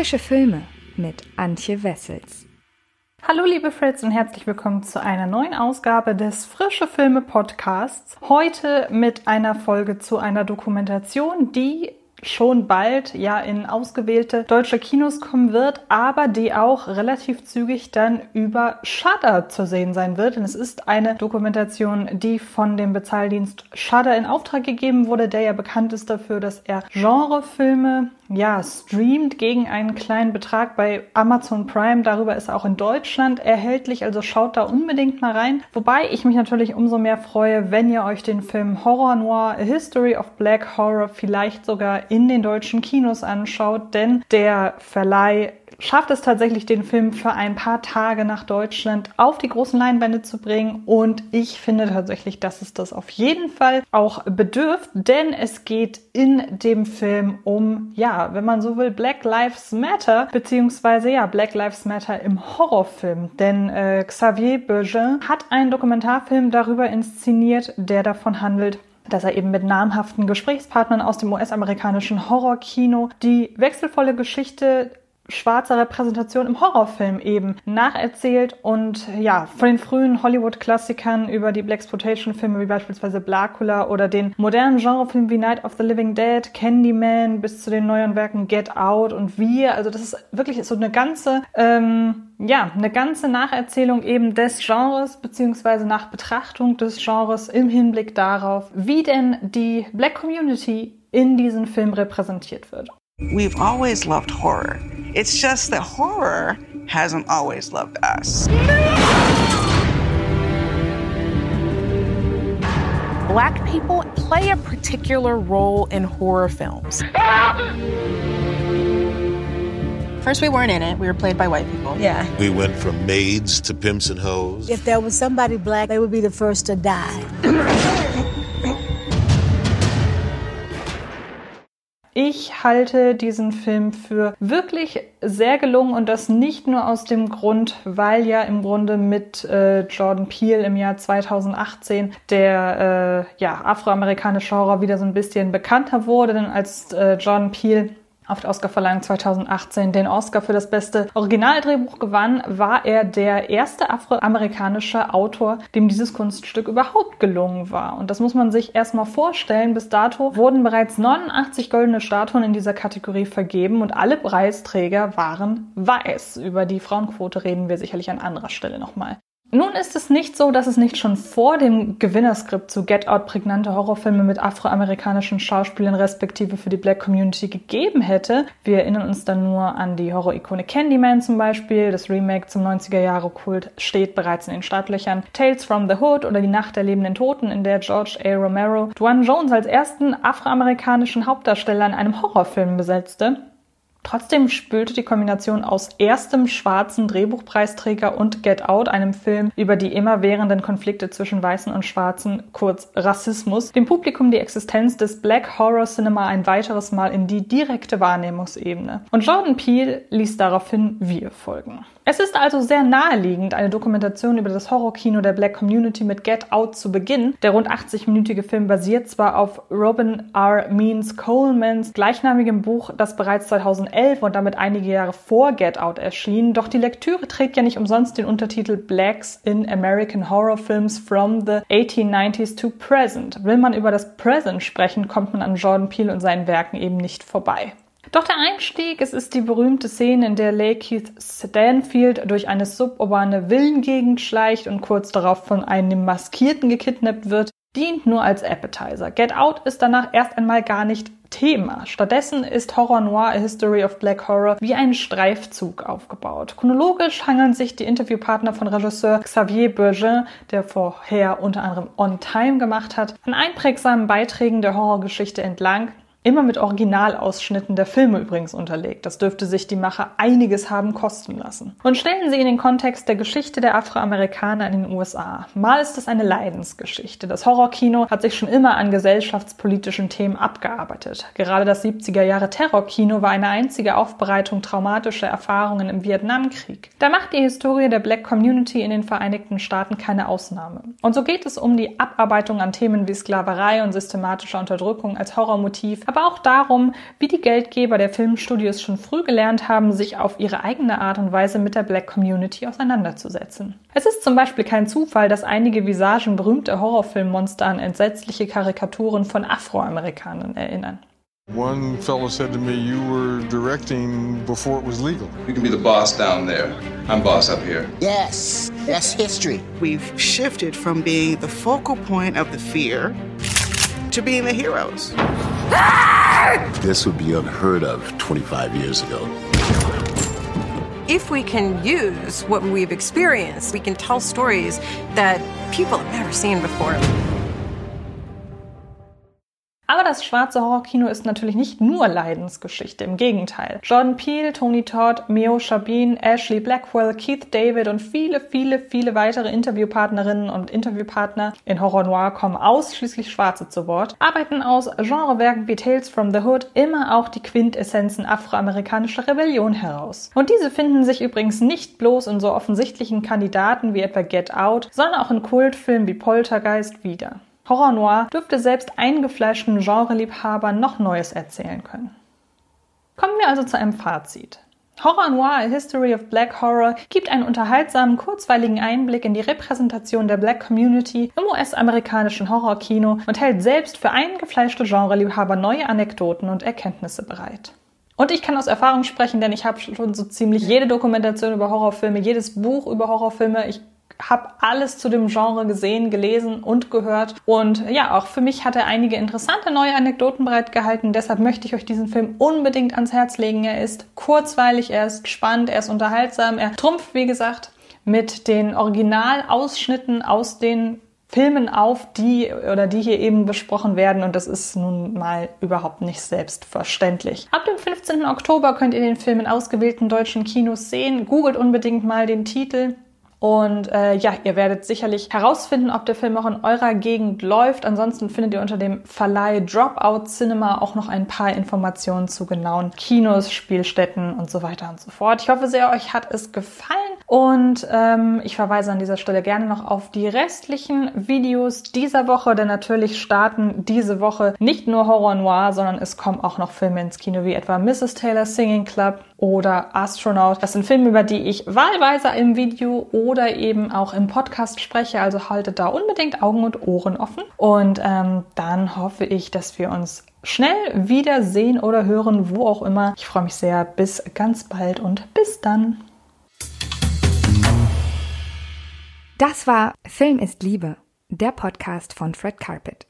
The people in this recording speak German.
Frische Filme mit Antje Wessels. Hallo liebe Fritz und herzlich willkommen zu einer neuen Ausgabe des Frische Filme Podcasts. Heute mit einer Folge zu einer Dokumentation, die schon bald ja in ausgewählte deutsche Kinos kommen wird, aber die auch relativ zügig dann über Shudder zu sehen sein wird. Denn es ist eine Dokumentation, die von dem Bezahldienst Shudder in Auftrag gegeben wurde, der ja bekannt ist dafür, dass er Genrefilme ja, streamt gegen einen kleinen Betrag bei Amazon Prime. Darüber ist auch in Deutschland erhältlich, also schaut da unbedingt mal rein. Wobei ich mich natürlich umso mehr freue, wenn ihr euch den Film Horror Noir A History of Black Horror vielleicht sogar in den deutschen Kinos anschaut, denn der Verleih schafft es tatsächlich, den Film für ein paar Tage nach Deutschland auf die großen Leinwände zu bringen. Und ich finde tatsächlich, dass es das auf jeden Fall auch bedürft, denn es geht in dem Film um, ja, wenn man so will, Black Lives Matter, beziehungsweise ja, Black Lives Matter im Horrorfilm. Denn äh, Xavier Berger hat einen Dokumentarfilm darüber inszeniert, der davon handelt, dass er eben mit namhaften Gesprächspartnern aus dem US-amerikanischen Horrorkino die wechselvolle Geschichte schwarzer Repräsentation im Horrorfilm eben nacherzählt und ja, von den frühen Hollywood-Klassikern über die Blaxploitation-Filme wie beispielsweise Blacula oder den modernen Genrefilmen wie Night of the Living Dead, Candyman bis zu den neuen Werken Get Out und Wir. Also das ist wirklich so eine ganze, ähm, ja, eine ganze Nacherzählung eben des Genres beziehungsweise nach Betrachtung des Genres im Hinblick darauf, wie denn die Black Community in diesem Film repräsentiert wird. We've always loved horror. It's just that horror hasn't always loved us. Black people play a particular role in horror films. First, we weren't in it. We were played by white people. Yeah. We went from maids to pimps and hoes. If there was somebody black, they would be the first to die. Ich halte diesen Film für wirklich sehr gelungen und das nicht nur aus dem Grund, weil ja im Grunde mit äh, Jordan Peele im Jahr 2018 der äh, ja, afroamerikanische Horror wieder so ein bisschen bekannter wurde, denn als äh, Jordan Peele auf der Oscarverleihung 2018 den Oscar für das beste Originaldrehbuch gewann, war er der erste afroamerikanische Autor, dem dieses Kunststück überhaupt gelungen war. Und das muss man sich erstmal vorstellen. Bis dato wurden bereits 89 goldene Statuen in dieser Kategorie vergeben und alle Preisträger waren weiß. Über die Frauenquote reden wir sicherlich an anderer Stelle nochmal. Nun ist es nicht so, dass es nicht schon vor dem Gewinnerskript zu Get Out prägnante Horrorfilme mit afroamerikanischen Schauspielern respektive für die Black Community gegeben hätte. Wir erinnern uns dann nur an die Horror-Ikone Candyman zum Beispiel. Das Remake zum 90er-Jahre-Kult steht bereits in den Startlöchern. Tales from the Hood oder Die Nacht der lebenden Toten, in der George A. Romero Dwayne Jones als ersten afroamerikanischen Hauptdarsteller in einem Horrorfilm besetzte. Trotzdem spülte die Kombination aus erstem schwarzen Drehbuchpreisträger und Get Out, einem Film über die immerwährenden Konflikte zwischen Weißen und Schwarzen, kurz Rassismus, dem Publikum die Existenz des Black Horror Cinema ein weiteres Mal in die direkte Wahrnehmungsebene. Und Jordan Peele ließ daraufhin wir folgen. Es ist also sehr naheliegend, eine Dokumentation über das Horrorkino der Black Community mit Get Out zu beginnen. Der rund 80-minütige Film basiert zwar auf Robin R. Means Colemans gleichnamigem Buch, das bereits 2011 und damit einige Jahre vor Get Out erschien, doch die Lektüre trägt ja nicht umsonst den Untertitel Blacks in American Horror Films from the 1890s to Present. Will man über das Present sprechen, kommt man an Jordan Peele und seinen Werken eben nicht vorbei. Doch der Einstieg, es ist die berühmte Szene, in der Lakeith Stanfield durch eine suburbane Villengegend schleicht und kurz darauf von einem Maskierten gekidnappt wird, dient nur als Appetizer. Get Out ist danach erst einmal gar nicht Thema. Stattdessen ist Horror Noir A History of Black Horror wie ein Streifzug aufgebaut. Chronologisch hangeln sich die Interviewpartner von Regisseur Xavier Berger, der vorher unter anderem On Time gemacht hat, an einprägsamen Beiträgen der Horrorgeschichte entlang, Immer mit Originalausschnitten der Filme übrigens unterlegt. Das dürfte sich die Macher einiges haben kosten lassen. Und stellen Sie in den Kontext der Geschichte der Afroamerikaner in den USA. Mal ist es eine Leidensgeschichte. Das Horrorkino hat sich schon immer an gesellschaftspolitischen Themen abgearbeitet. Gerade das 70er Jahre Terrorkino war eine einzige Aufbereitung traumatischer Erfahrungen im Vietnamkrieg. Da macht die Historie der Black Community in den Vereinigten Staaten keine Ausnahme. Und so geht es um die Abarbeitung an Themen wie Sklaverei und systematischer Unterdrückung als Horrormotiv aber auch darum, wie die Geldgeber der Filmstudios schon früh gelernt haben, sich auf ihre eigene Art und Weise mit der Black Community auseinanderzusetzen. Es ist zum Beispiel kein Zufall, dass einige Visagen berühmter Horrorfilmmonster an entsetzliche Karikaturen von Afroamerikanern erinnern. One fellow said to me, You were directing before it was legal. You can be the boss down there. I'm boss up here. Yes, that's history. We've shifted from being the focal point of the fear to being the heroes. Ah! This would be unheard of 25 years ago. If we can use what we've experienced, we can tell stories that people have never seen before. Das schwarze Horrorkino ist natürlich nicht nur Leidensgeschichte, im Gegenteil. Jordan Peele, Tony Todd, Mio Chabin, Ashley Blackwell, Keith David und viele, viele, viele weitere Interviewpartnerinnen und Interviewpartner in Horror Noir kommen ausschließlich Schwarze zu Wort, arbeiten aus Genrewerken wie Tales from the Hood immer auch die Quintessenzen afroamerikanischer Rebellion heraus. Und diese finden sich übrigens nicht bloß in so offensichtlichen Kandidaten wie etwa Get Out, sondern auch in Kultfilmen wie Poltergeist wieder. Horror Noir dürfte selbst eingefleischten Genreliebhabern noch Neues erzählen können. Kommen wir also zu einem Fazit. Horror Noir, A History of Black Horror gibt einen unterhaltsamen, kurzweiligen Einblick in die Repräsentation der Black Community im US-amerikanischen Horrorkino und hält selbst für eingefleischte Genreliebhaber neue Anekdoten und Erkenntnisse bereit. Und ich kann aus Erfahrung sprechen, denn ich habe schon so ziemlich jede Dokumentation über Horrorfilme, jedes Buch über Horrorfilme, ich habe alles zu dem Genre gesehen, gelesen und gehört. Und ja, auch für mich hat er einige interessante neue Anekdoten bereitgehalten. Deshalb möchte ich euch diesen Film unbedingt ans Herz legen. Er ist kurzweilig, er ist spannend, er ist unterhaltsam, er trumpft, wie gesagt, mit den Originalausschnitten aus den Filmen auf, die oder die hier eben besprochen werden und das ist nun mal überhaupt nicht selbstverständlich. Ab dem 15. Oktober könnt ihr den Film in ausgewählten deutschen Kinos sehen. Googelt unbedingt mal den Titel. Und äh, ja, ihr werdet sicherlich herausfinden, ob der Film auch in eurer Gegend läuft. Ansonsten findet ihr unter dem Verleih Dropout Cinema auch noch ein paar Informationen zu genauen Kinos, Spielstätten und so weiter und so fort. Ich hoffe sehr, euch hat es gefallen. Und ähm, ich verweise an dieser Stelle gerne noch auf die restlichen Videos dieser Woche, denn natürlich starten diese Woche nicht nur Horror Noir, sondern es kommen auch noch Filme ins Kino wie etwa Mrs. Taylor Singing Club oder Astronaut. Das sind Filme, über die ich wahlweise im Video oder eben auch im Podcast spreche. Also haltet da unbedingt Augen und Ohren offen. Und ähm, dann hoffe ich, dass wir uns schnell wieder sehen oder hören, wo auch immer. Ich freue mich sehr. Bis ganz bald und bis dann. Das war Film ist Liebe, der Podcast von Fred Carpet.